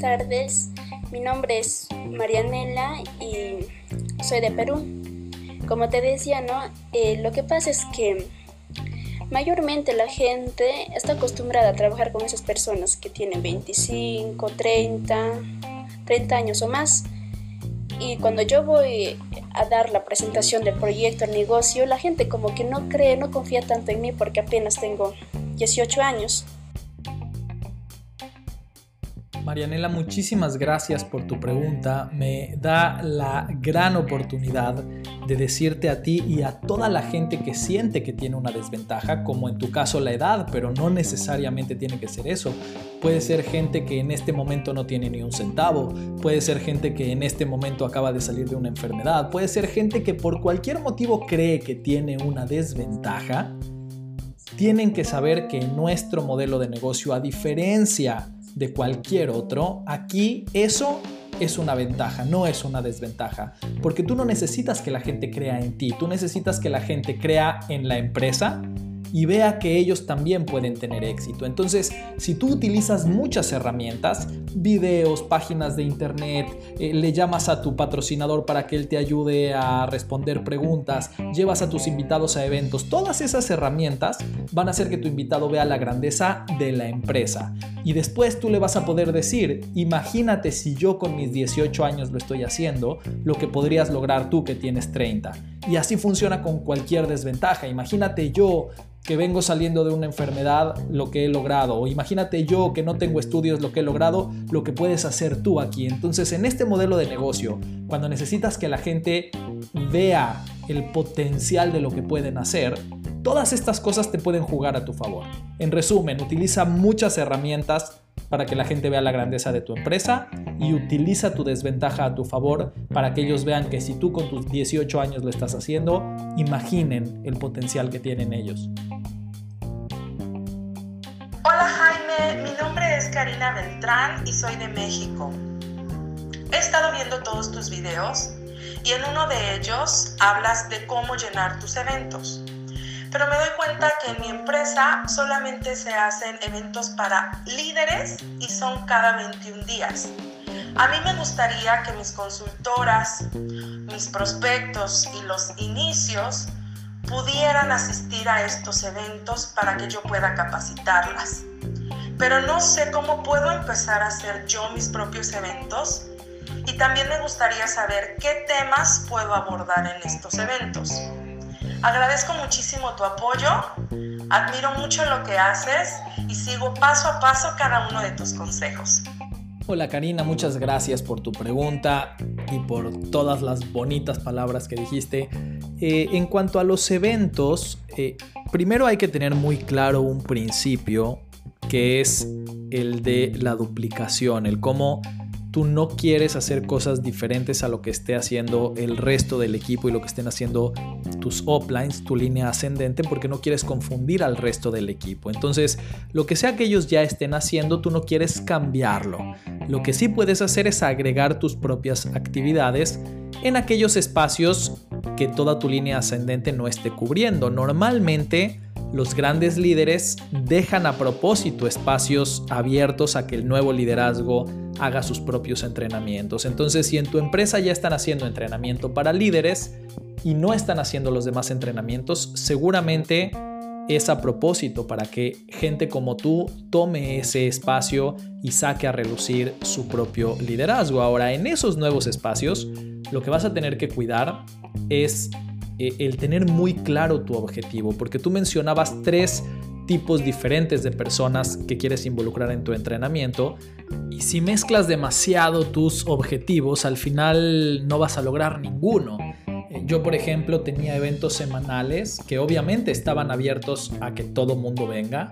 Tardes. Mi nombre es Marianela y soy de Perú. Como te decía, ¿no? Eh, lo que pasa es que mayormente la gente está acostumbrada a trabajar con esas personas que tienen 25, 30, 30 años o más. Y cuando yo voy a dar la presentación del proyecto, el negocio, la gente como que no cree, no confía tanto en mí porque apenas tengo 18 años. Marianela, muchísimas gracias por tu pregunta. Me da la gran oportunidad de decirte a ti y a toda la gente que siente que tiene una desventaja, como en tu caso la edad, pero no necesariamente tiene que ser eso. Puede ser gente que en este momento no tiene ni un centavo, puede ser gente que en este momento acaba de salir de una enfermedad, puede ser gente que por cualquier motivo cree que tiene una desventaja. Tienen que saber que nuestro modelo de negocio, a diferencia de cualquier otro, aquí eso es una ventaja, no es una desventaja. Porque tú no necesitas que la gente crea en ti, tú necesitas que la gente crea en la empresa y vea que ellos también pueden tener éxito. Entonces, si tú utilizas muchas herramientas, videos, páginas de internet, eh, le llamas a tu patrocinador para que él te ayude a responder preguntas, llevas a tus invitados a eventos, todas esas herramientas van a hacer que tu invitado vea la grandeza de la empresa. Y después tú le vas a poder decir, imagínate si yo con mis 18 años lo estoy haciendo, lo que podrías lograr tú que tienes 30. Y así funciona con cualquier desventaja. Imagínate yo que vengo saliendo de una enfermedad, lo que he logrado. O imagínate yo que no tengo estudios, lo que he logrado, lo que puedes hacer tú aquí. Entonces, en este modelo de negocio, cuando necesitas que la gente vea el potencial de lo que pueden hacer, todas estas cosas te pueden jugar a tu favor. En resumen, utiliza muchas herramientas para que la gente vea la grandeza de tu empresa y utiliza tu desventaja a tu favor para que ellos vean que si tú con tus 18 años lo estás haciendo, imaginen el potencial que tienen ellos. Hola Jaime, mi nombre es Karina Beltrán y soy de México. He estado viendo todos tus videos y en uno de ellos hablas de cómo llenar tus eventos. Pero me doy cuenta que en mi empresa solamente se hacen eventos para líderes y son cada 21 días. A mí me gustaría que mis consultoras, mis prospectos y los inicios pudieran asistir a estos eventos para que yo pueda capacitarlas. Pero no sé cómo puedo empezar a hacer yo mis propios eventos y también me gustaría saber qué temas puedo abordar en estos eventos. Agradezco muchísimo tu apoyo, admiro mucho lo que haces y sigo paso a paso cada uno de tus consejos. Hola Karina, muchas gracias por tu pregunta y por todas las bonitas palabras que dijiste. Eh, en cuanto a los eventos, eh, primero hay que tener muy claro un principio que es el de la duplicación, el cómo tú no quieres hacer cosas diferentes a lo que esté haciendo el resto del equipo y lo que estén haciendo tus uplines, tu línea ascendente, porque no quieres confundir al resto del equipo. Entonces, lo que sea que ellos ya estén haciendo, tú no quieres cambiarlo. Lo que sí puedes hacer es agregar tus propias actividades en aquellos espacios que toda tu línea ascendente no esté cubriendo. Normalmente, los grandes líderes dejan a propósito espacios abiertos a que el nuevo liderazgo haga sus propios entrenamientos. Entonces, si en tu empresa ya están haciendo entrenamiento para líderes y no están haciendo los demás entrenamientos, seguramente es a propósito para que gente como tú tome ese espacio y saque a relucir su propio liderazgo. Ahora, en esos nuevos espacios, lo que vas a tener que cuidar es eh, el tener muy claro tu objetivo, porque tú mencionabas tres tipos diferentes de personas que quieres involucrar en tu entrenamiento y si mezclas demasiado tus objetivos al final no vas a lograr ninguno. Eh, yo, por ejemplo, tenía eventos semanales que obviamente estaban abiertos a que todo mundo venga,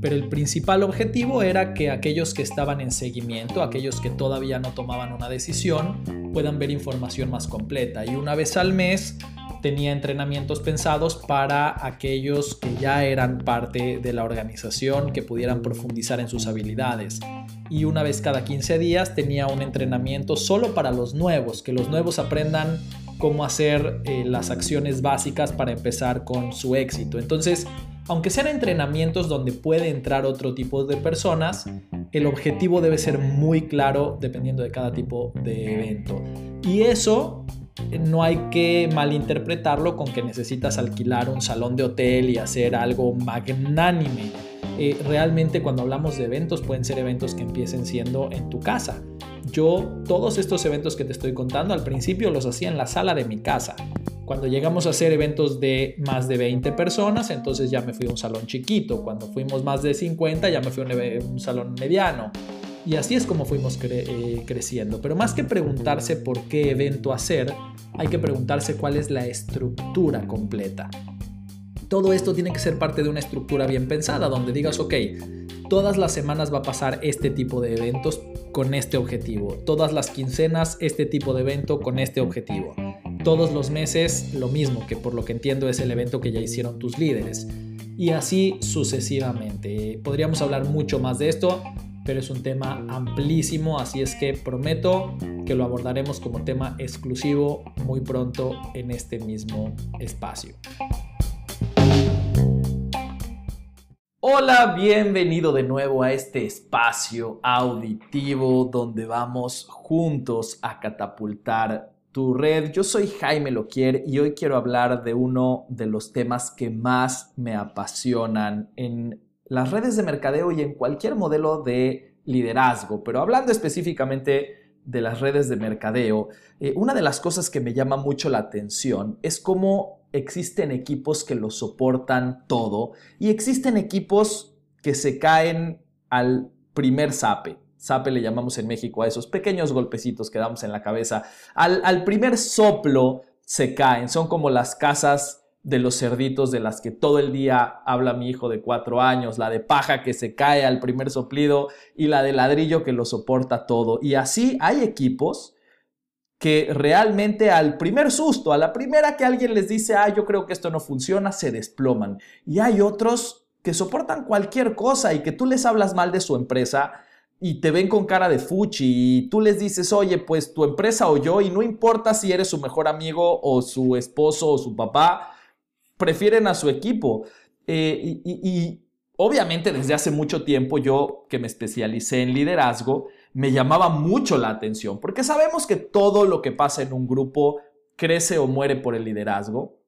pero el principal objetivo era que aquellos que estaban en seguimiento, aquellos que todavía no tomaban una decisión, puedan ver información más completa. Y una vez al mes tenía entrenamientos pensados para aquellos que ya eran parte de la organización, que pudieran profundizar en sus habilidades. Y una vez cada 15 días tenía un entrenamiento solo para los nuevos, que los nuevos aprendan cómo hacer eh, las acciones básicas para empezar con su éxito. Entonces, aunque sean entrenamientos donde puede entrar otro tipo de personas, el objetivo debe ser muy claro dependiendo de cada tipo de evento. Y eso no hay que malinterpretarlo con que necesitas alquilar un salón de hotel y hacer algo magnánime. Eh, realmente cuando hablamos de eventos pueden ser eventos que empiecen siendo en tu casa. Yo todos estos eventos que te estoy contando al principio los hacía en la sala de mi casa. Cuando llegamos a hacer eventos de más de 20 personas, entonces ya me fui a un salón chiquito. Cuando fuimos más de 50, ya me fui a un, salón mediano. Y así es como fuimos eh, creciendo. Pero más que preguntarse por qué evento hacer, hay que preguntarse cuál es la estructura completa. Todo esto tiene que ser parte de una estructura bien pensada, donde digas, ok, todas las semanas va a pasar este tipo de eventos con este objetivo. Todas las quincenas este tipo de evento con este objetivo. Todos los meses lo mismo, que por lo que entiendo es el evento que ya hicieron tus líderes. Y así sucesivamente. Podríamos hablar mucho más de esto, pero es un tema amplísimo, así es que prometo que lo abordaremos como tema exclusivo muy pronto en este mismo espacio. Hola, bienvenido de nuevo a este espacio auditivo donde vamos juntos a catapultar tu red. Yo soy Jaime Loquier y hoy quiero hablar de uno de los temas que más me apasionan en las redes de mercadeo y en cualquier modelo de liderazgo, pero hablando específicamente de las redes de mercadeo, eh, una de las cosas que me llama mucho la atención es cómo existen equipos que lo soportan todo y existen equipos que se caen al primer sape. Sape le llamamos en México a esos pequeños golpecitos que damos en la cabeza. Al, al primer soplo se caen. Son como las casas de los cerditos de las que todo el día habla mi hijo de cuatro años, la de paja que se cae al primer soplido y la de ladrillo que lo soporta todo. Y así hay equipos que realmente al primer susto, a la primera que alguien les dice, ah, yo creo que esto no funciona, se desploman. Y hay otros que soportan cualquier cosa y que tú les hablas mal de su empresa y te ven con cara de fuchi y tú les dices, oye, pues tu empresa o yo, y no importa si eres su mejor amigo o su esposo o su papá, prefieren a su equipo. Eh, y obviamente desde hace mucho tiempo yo que me especialicé en liderazgo, me llamaba mucho la atención, porque sabemos que todo lo que pasa en un grupo crece o muere por el liderazgo.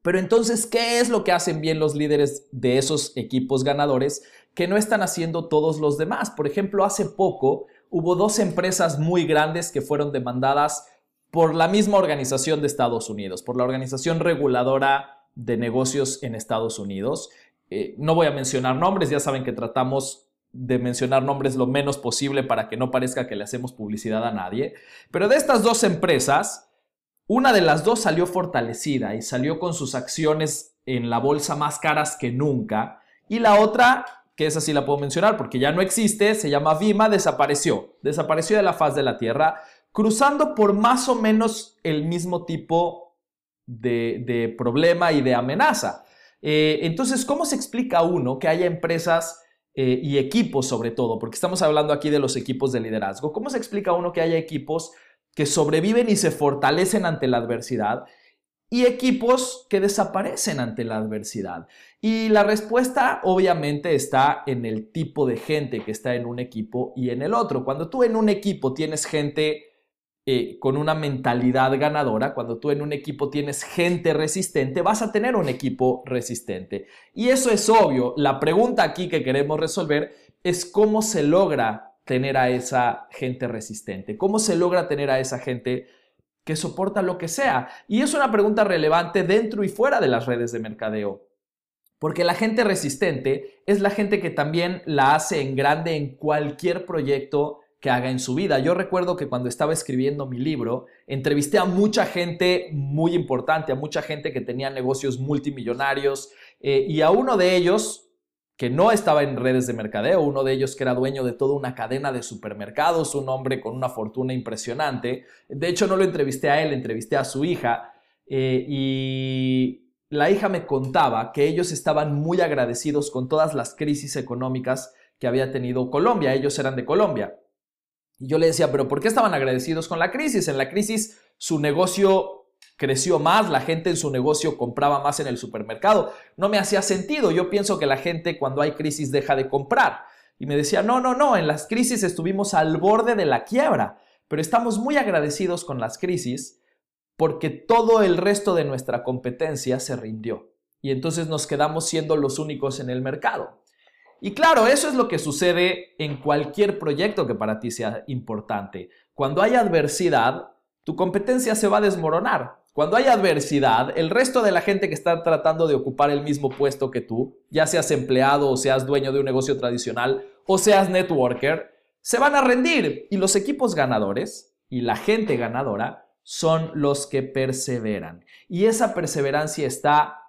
Pero entonces, ¿qué es lo que hacen bien los líderes de esos equipos ganadores que no están haciendo todos los demás? Por ejemplo, hace poco hubo dos empresas muy grandes que fueron demandadas por la misma organización de Estados Unidos, por la Organización Reguladora de Negocios en Estados Unidos. Eh, no voy a mencionar nombres, ya saben que tratamos de mencionar nombres lo menos posible para que no parezca que le hacemos publicidad a nadie. Pero de estas dos empresas, una de las dos salió fortalecida y salió con sus acciones en la bolsa más caras que nunca. Y la otra, que esa sí la puedo mencionar porque ya no existe, se llama Vima, desapareció. Desapareció de la faz de la Tierra, cruzando por más o menos el mismo tipo de, problema y de amenaza. Eh, entonces, ¿cómo se explica uno que haya empresas eh, y equipos sobre todo, porque estamos hablando aquí de los equipos de liderazgo. ¿Cómo se explica uno que haya equipos que sobreviven y se fortalecen ante la adversidad y equipos que desaparecen ante la adversidad? Y la respuesta obviamente está en el tipo de gente que está en un equipo y en el otro. Cuando tú en un equipo tienes gente eh, con una mentalidad ganadora, cuando tú en un equipo tienes gente resistente, vas a tener un equipo resistente. Y eso es obvio. La pregunta aquí que queremos resolver es cómo se logra tener a esa gente resistente, cómo se logra tener a esa gente que soporta lo que sea. Y es una pregunta relevante dentro y fuera de las redes de mercadeo. Porque la gente resistente es la gente que también la hace en grande en cualquier proyecto que haga en su vida. Yo recuerdo que cuando estaba escribiendo mi libro, entrevisté a mucha gente muy importante, a mucha gente que tenía negocios multimillonarios eh, y a uno de ellos que no estaba en redes de mercadeo, uno de ellos que era dueño de toda una cadena de supermercados, un hombre con una fortuna impresionante. De hecho, no lo entrevisté a él, entrevisté a su hija eh, y la hija me contaba que ellos estaban muy agradecidos con todas las crisis económicas que había tenido Colombia. Ellos eran de Colombia. Y yo le decía, pero ¿por qué estaban agradecidos con la crisis? En la crisis su negocio creció más, la gente en su negocio compraba más en el supermercado. No me hacía sentido. Yo pienso que la gente cuando hay crisis deja de comprar. Y me decía, no, no, no, en las crisis estuvimos al borde de la quiebra, pero estamos muy agradecidos con las crisis porque todo el resto de nuestra competencia se rindió. Y entonces nos quedamos siendo los únicos en el mercado. Y claro, eso es lo que sucede en cualquier proyecto que para ti sea importante. Cuando hay adversidad, tu competencia se va a desmoronar. Cuando hay adversidad, el resto de la gente que está tratando de ocupar el mismo puesto que tú, ya seas empleado o seas dueño de un negocio tradicional o seas networker, se van a rendir. Y los equipos ganadores y la gente ganadora son los que perseveran. Y esa perseverancia está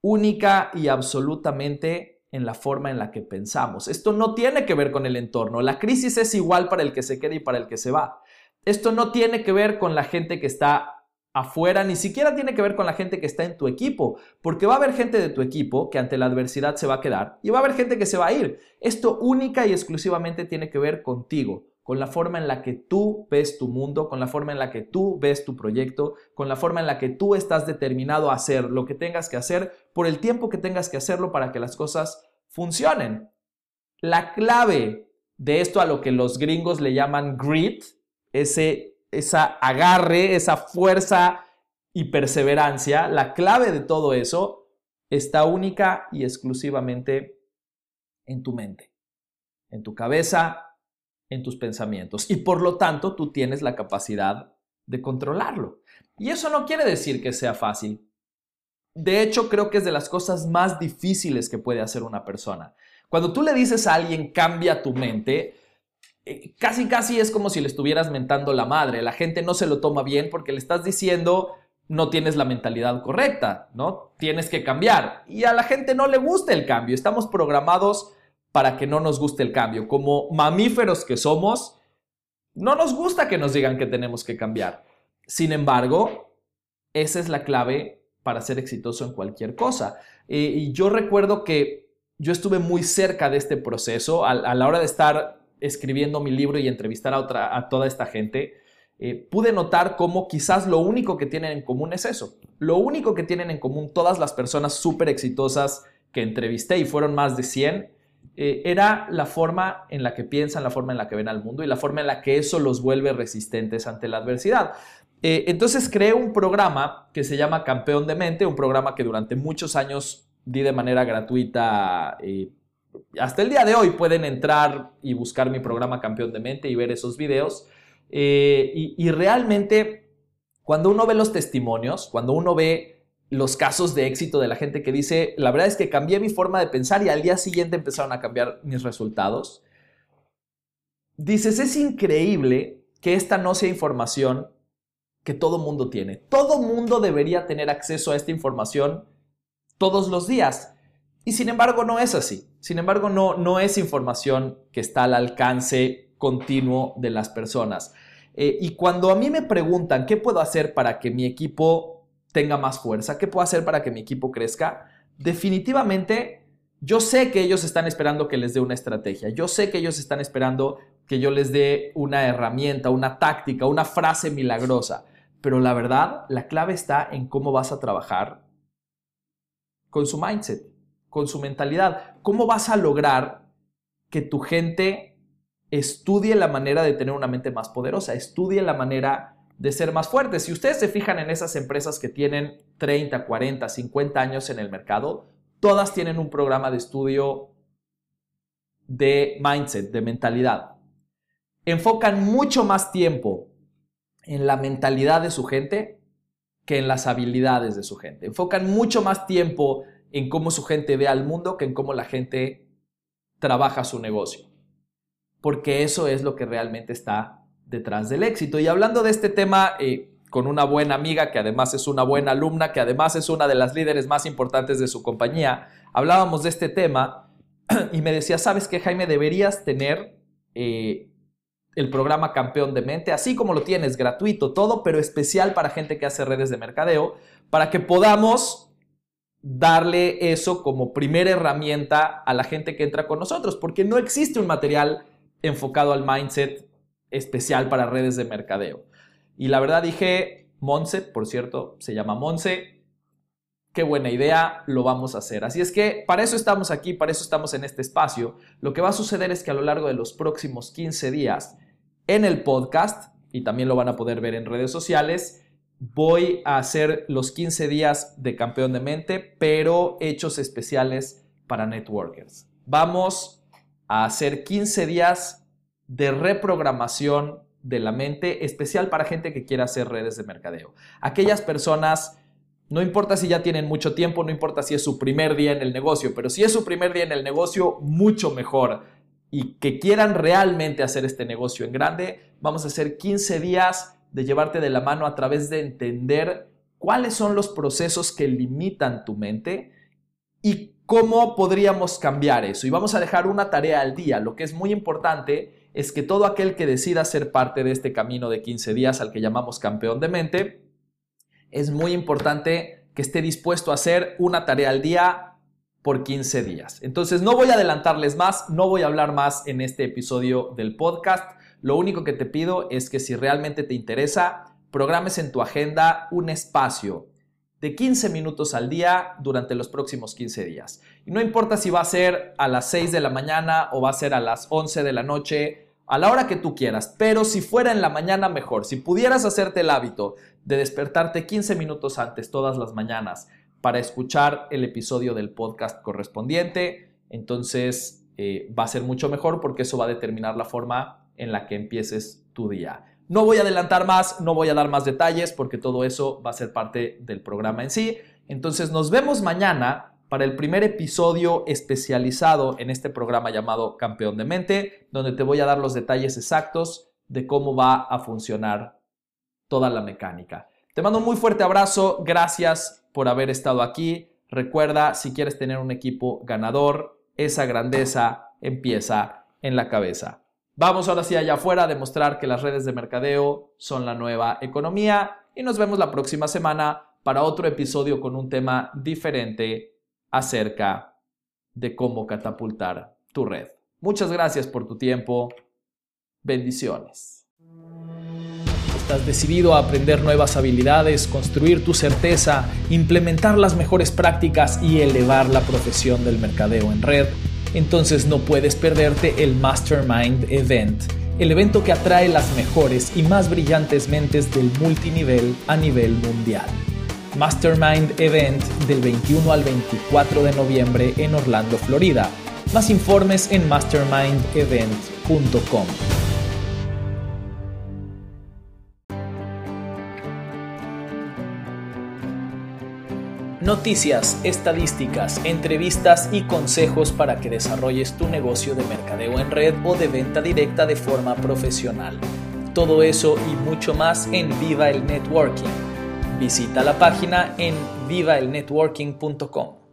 única y absolutamente en la forma en la que pensamos. Esto no tiene que ver con el entorno. La crisis es igual para el que se queda y para el que se va. Esto no tiene que ver con la gente que está afuera, ni siquiera tiene que ver con la gente que está en tu equipo, porque va a haber gente de tu equipo que ante la adversidad se va a quedar y va a haber gente que se va a ir. Esto única y exclusivamente tiene que ver contigo, con la forma en la que tú ves tu mundo, con la forma en la que tú ves tu proyecto, con la forma en la que tú estás determinado a hacer lo que tengas que hacer por el tiempo que tengas que hacerlo para que las cosas funcionen. La clave de esto a lo que los gringos le llaman grit, ese esa agarre, esa fuerza y perseverancia, la clave de todo eso está única y exclusivamente en tu mente, en tu cabeza, en tus pensamientos y por lo tanto tú tienes la capacidad de controlarlo. Y eso no quiere decir que sea fácil. De hecho, creo que es de las cosas más difíciles que puede hacer una persona. Cuando tú le dices a alguien cambia tu mente, eh, casi casi es como si le estuvieras mentando la madre. La gente no se lo toma bien porque le estás diciendo no tienes la mentalidad correcta, ¿no? Tienes que cambiar. Y a la gente no le gusta el cambio. Estamos programados para que no nos guste el cambio. Como mamíferos que somos, no nos gusta que nos digan que tenemos que cambiar. Sin embargo, esa es la clave para ser exitoso en cualquier cosa. Eh, y yo recuerdo que yo estuve muy cerca de este proceso a, la hora de estar escribiendo mi libro y entrevistar a, otra, a toda esta gente. Eh, pude notar cómo quizás lo único que tienen en común es eso. Lo único que tienen en común todas las personas súper exitosas que entrevisté, y fueron más de 100, eh, era la forma en la que piensan, la forma en la que ven al mundo y la forma en la que eso los vuelve resistentes ante la adversidad. Eh, entonces creé un programa que se llama Campeón de Mente, un programa que durante muchos años di de manera gratuita. Eh, hasta el día de hoy pueden entrar y buscar mi programa Campeón de Mente y ver esos videos. y realmente, cuando uno ve los testimonios, cuando uno ve los casos de éxito de la gente que dice, la verdad es que cambié mi forma de pensar y al día siguiente empezaron a cambiar mis resultados. Dices, es increíble que esta no sea información que todo mundo tiene. Todo mundo debería tener acceso a esta información todos los días. Y sin embargo no es así. Sin embargo no, no es información que está al alcance continuo de las personas. Eh, y cuando a mí me preguntan qué puedo hacer para que mi equipo tenga más fuerza? ¿Qué puedo hacer para que mi equipo crezca? Definitivamente, yo sé que ellos están esperando que les dé una estrategia. Yo sé que ellos están esperando que yo les dé una herramienta, una táctica, una frase milagrosa. Pero la verdad, la clave está en cómo vas a trabajar con su mindset, con su mentalidad. ¿Cómo vas a lograr que tu gente estudie la manera de tener una mente más poderosa, estudie la manera de ser más fuertes. Si ustedes se fijan en esas empresas que tienen 30, 40, 50 años en el mercado, todas tienen un programa de estudio de mindset, de mentalidad. Enfocan mucho más tiempo en la mentalidad de su gente que en las habilidades de su gente. Enfocan mucho más tiempo en cómo su gente ve al mundo que en cómo la gente trabaja su negocio. porque eso es lo que realmente está detrás del éxito. Y hablando de este tema, eh, con una buena amiga que además es una buena alumna, que además es una de las líderes más importantes de su compañía, hablábamos de este tema y me decía, ¿sabes qué, Jaime? Deberías tener eh, el programa Campeón de Mente, así como lo tienes, gratuito, todo, pero especial para gente que hace redes de mercadeo, para que podamos darle eso como primera herramienta a la gente que entra con nosotros, porque no existe un material enfocado al mindset especial para redes de mercadeo. Y la verdad dije, Monse, por cierto, se llama Monse, qué buena idea, lo vamos a hacer. Así es que para eso estamos aquí, para eso estamos en este espacio. Lo que va a suceder es que a lo largo de los próximos 15 días en el podcast, y también lo van a poder ver en redes sociales, voy a hacer los 15 días de campeón de mente, pero hechos especiales para networkers. Vamos a hacer 15 días de reprogramación de la mente especial para gente que quiera hacer redes de mercadeo. Aquellas personas, no importa si ya tienen mucho tiempo, no importa si es su primer día en el negocio, pero si es su primer día en el negocio, mucho mejor y que quieran realmente hacer este negocio en grande, vamos a hacer 15 días de llevarte de la mano a través de entender cuáles son los procesos que limitan tu mente y cómo podríamos cambiar eso. Y vamos a dejar una tarea al día. Lo que es muy importante es que todo aquel que decida ser parte de este camino de 15 días al que llamamos campeón de mente, es muy importante que esté dispuesto a hacer una tarea al día por 15 días. Entonces no voy a adelantarles más, no voy a hablar más en este episodio del podcast. Lo único que te pido es que si realmente te interesa, programes en tu agenda un espacio de 15 minutos al día durante los próximos 15 días. Y no importa si va a ser a las 6 de la mañana o va a ser a las 11 de la noche, a la hora que tú quieras, pero si fuera en la mañana mejor, si pudieras hacerte el hábito de despertarte 15 minutos antes todas las mañanas, para escuchar el episodio del podcast correspondiente. Entonces eh, va a ser mucho mejor porque eso va a determinar la forma en la que empieces tu día. No voy a adelantar más, no voy a dar más detalles porque todo eso va a ser parte del programa en sí. Entonces nos vemos mañana para el primer episodio especializado en este programa llamado Campeón de Mente, donde te voy a dar los detalles exactos de cómo va a funcionar toda la mecánica. Te mando un muy fuerte abrazo, gracias por haber estado aquí. Recuerda, si quieres tener un equipo ganador, esa grandeza empieza en la cabeza. Vamos ahora sí allá afuera a demostrar que las redes de mercadeo son la nueva economía y nos vemos la próxima semana para otro episodio con un tema diferente acerca de cómo catapultar tu red. Muchas gracias por tu tiempo. Bendiciones. Estás decidido a aprender nuevas habilidades, construir tu certeza, implementar las mejores prácticas y elevar la profesión del mercadeo en red. Entonces no puedes perderte el Mastermind Event, el evento que atrae las mejores y más brillantes mentes del multinivel a nivel mundial. Mastermind Event del 21 al 24 de noviembre en Orlando, Florida. Más informes en mastermindevent.com. Noticias, estadísticas, entrevistas y consejos para que desarrolles tu negocio de mercadeo en red o de venta directa de forma profesional. Todo eso y mucho más en Viva el Networking. Visita la página en vivaelnetworking.com.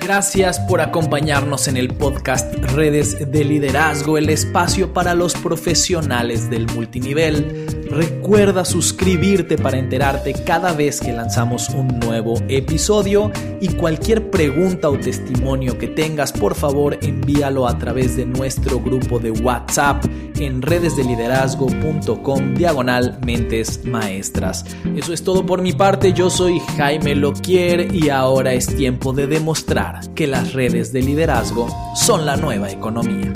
Gracias por acompañarnos en el podcast Redes de Liderazgo, el espacio para los profesionales del multinivel. Recuerda suscribirte para enterarte cada vez que lanzamos un nuevo episodio y cualquier pregunta o testimonio que tengas, por favor envíalo a través de nuestro grupo de WhatsApp en redesdeliderazgo.com diagonal mentes maestras. Eso es todo por mi parte, yo soy Jaime Loquier y ahora es tiempo de demostrar que las redes de liderazgo son la nueva economía.